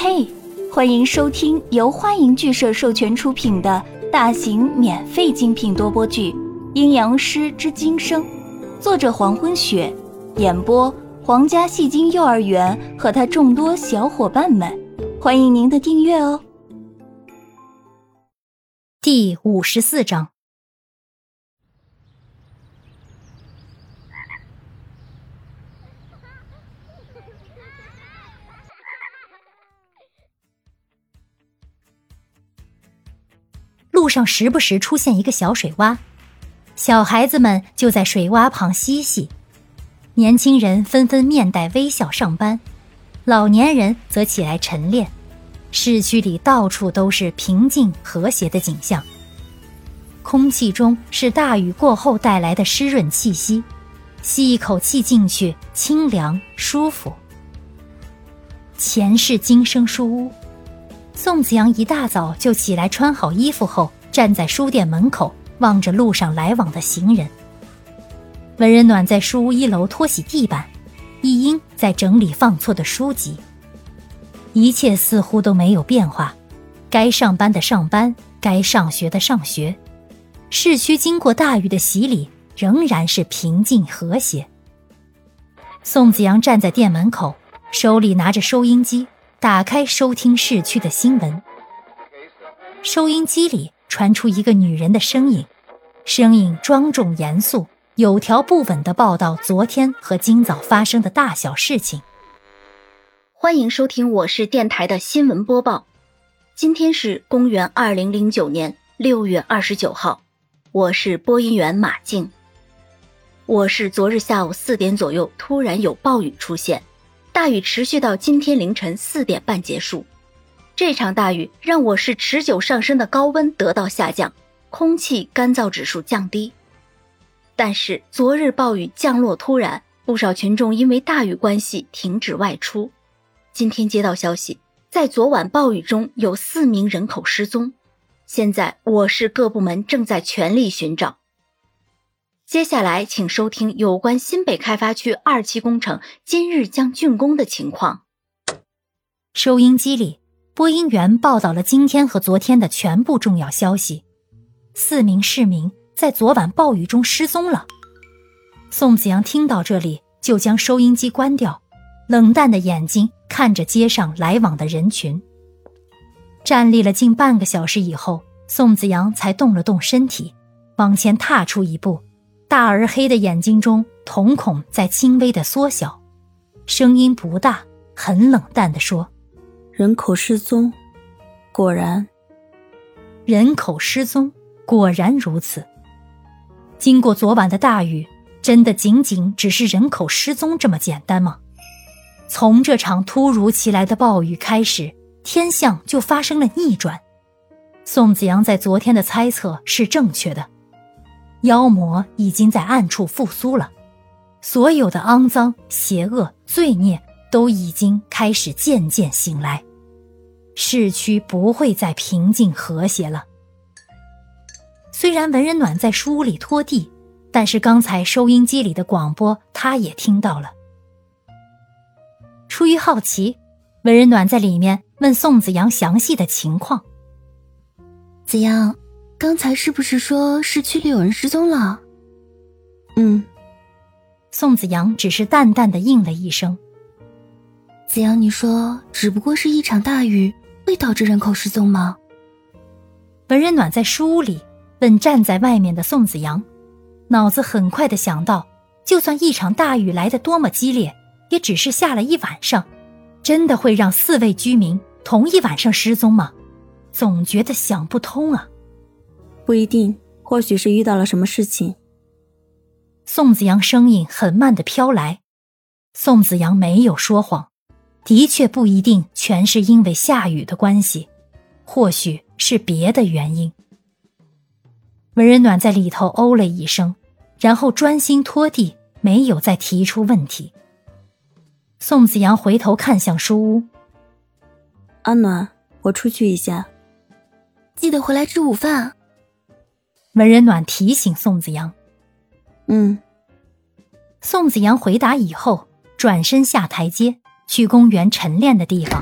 嘿，欢迎收听由欢迎剧社授权出品的大型免费精品多播剧《阴阳师之今生》，作者黄昏雪，演播皇家戏精幼儿园和他众多小伙伴们，欢迎您的订阅哦。第五十四章。路上时不时出现一个小水洼，小孩子们就在水洼旁嬉戏，年轻人纷纷面带微笑上班，老年人则起来晨练。市区里到处都是平静和谐的景象，空气中是大雨过后带来的湿润气息，吸一口气进去，清凉舒服。前世今生书屋。宋子阳一大早就起来，穿好衣服后，站在书店门口，望着路上来往的行人。文人暖在书屋一楼拖洗地板，一英在整理放错的书籍。一切似乎都没有变化，该上班的上班，该上学的上学。市区经过大雨的洗礼，仍然是平静和谐。宋子阳站在店门口，手里拿着收音机。打开收听市区的新闻，收音机里传出一个女人的声音，声音庄重严肃，有条不紊地报道昨天和今早发生的大小事情。欢迎收听我市电台的新闻播报。今天是公元二零零九年六月二十九号，我是播音员马静。我市昨日下午四点左右突然有暴雨出现。大雨持续到今天凌晨四点半结束。这场大雨让我市持久上升的高温得到下降，空气干燥指数降低。但是昨日暴雨降落突然，不少群众因为大雨关系停止外出。今天接到消息，在昨晚暴雨中有四名人口失踪。现在我市各部门正在全力寻找。接下来，请收听有关新北开发区二期工程今日将竣工的情况。收音机里，播音员报道了今天和昨天的全部重要消息。四名市民在昨晚暴雨中失踪了。宋子阳听到这里，就将收音机关掉，冷淡的眼睛看着街上来往的人群。站立了近半个小时以后，宋子阳才动了动身体，往前踏出一步。大而黑的眼睛中，瞳孔在轻微的缩小，声音不大，很冷淡的说：“人口失踪，果然，人口失踪，果然如此。经过昨晚的大雨，真的仅仅只是人口失踪这么简单吗？从这场突如其来的暴雨开始，天象就发生了逆转。宋子阳在昨天的猜测是正确的。”妖魔已经在暗处复苏了，所有的肮脏、邪恶、罪孽都已经开始渐渐醒来，市区不会再平静和谐了。虽然文人暖在书屋里拖地，但是刚才收音机里的广播他也听到了。出于好奇，文人暖在里面问宋子阳详细的情况。子阳。刚才是不是说市区里有人失踪了？嗯，宋子阳只是淡淡的应了一声。子阳，你说只不过是一场大雨会导致人口失踪吗？文人暖在书屋里问站在外面的宋子阳，脑子很快的想到，就算一场大雨来的多么激烈，也只是下了一晚上，真的会让四位居民同一晚上失踪吗？总觉得想不通啊。不一定，或许是遇到了什么事情。宋子阳声音很慢的飘来，宋子阳没有说谎，的确不一定全是因为下雨的关系，或许是别的原因。文人暖在里头哦了一声，然后专心拖地，没有再提出问题。宋子阳回头看向书屋，阿暖，我出去一下，记得回来吃午饭。文人暖提醒宋子阳：“嗯。”宋子阳回答以后，转身下台阶，去公园晨练的地方。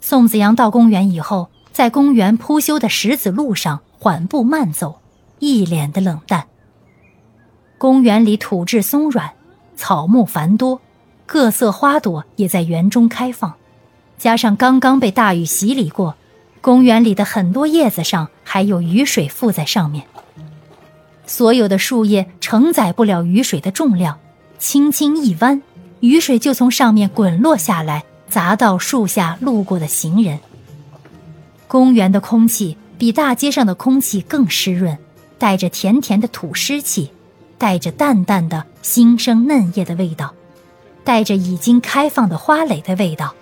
宋子阳到公园以后，在公园铺修的石子路上缓步慢走，一脸的冷淡。公园里土质松软，草木繁多，各色花朵也在园中开放，加上刚刚被大雨洗礼过。公园里的很多叶子上还有雨水附在上面。所有的树叶承载不了雨水的重量，轻轻一弯，雨水就从上面滚落下来。砸到树下路过的行人。公园的空气比大街上的空气更湿润，带着甜甜的土湿气，带着淡淡的新生嫩叶的味道，带着已经开放的花蕾的味道。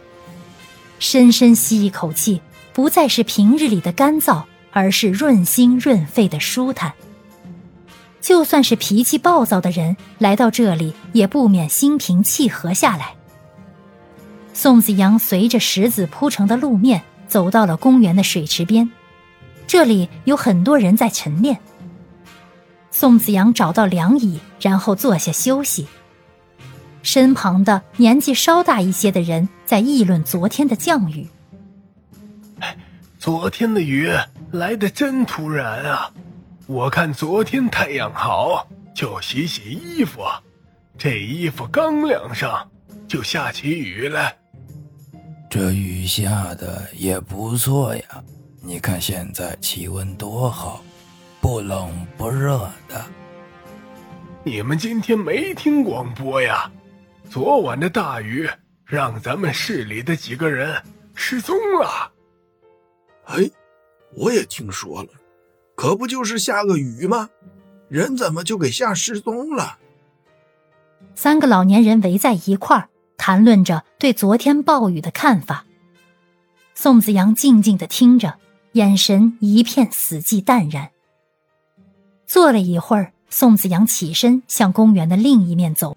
深深吸一口气，不再是平日里的干燥，而是润心润肺的舒坦。就算是脾气暴躁的人来到这里，也不免心平气和下来。宋子阳随着石子铺成的路面走到了公园的水池边，这里有很多人在晨练。宋子阳找到凉椅，然后坐下休息。身旁的年纪稍大一些的人在议论昨天的降雨。昨天的雨来得真突然啊！我看昨天太阳好，就洗洗衣服，这衣服刚晾上，就下起雨来。这雨下的也不错呀，你看现在气温多好，不冷不热的。你们今天没听广播呀？昨晚的大雨让咱们市里的几个人失踪了。哎，我也听说了，可不就是下个雨吗？人怎么就给吓失踪了？三个老年人围在一块儿。谈论着对昨天暴雨的看法，宋子阳静静的听着，眼神一片死寂淡然。坐了一会儿，宋子阳起身向公园的另一面走。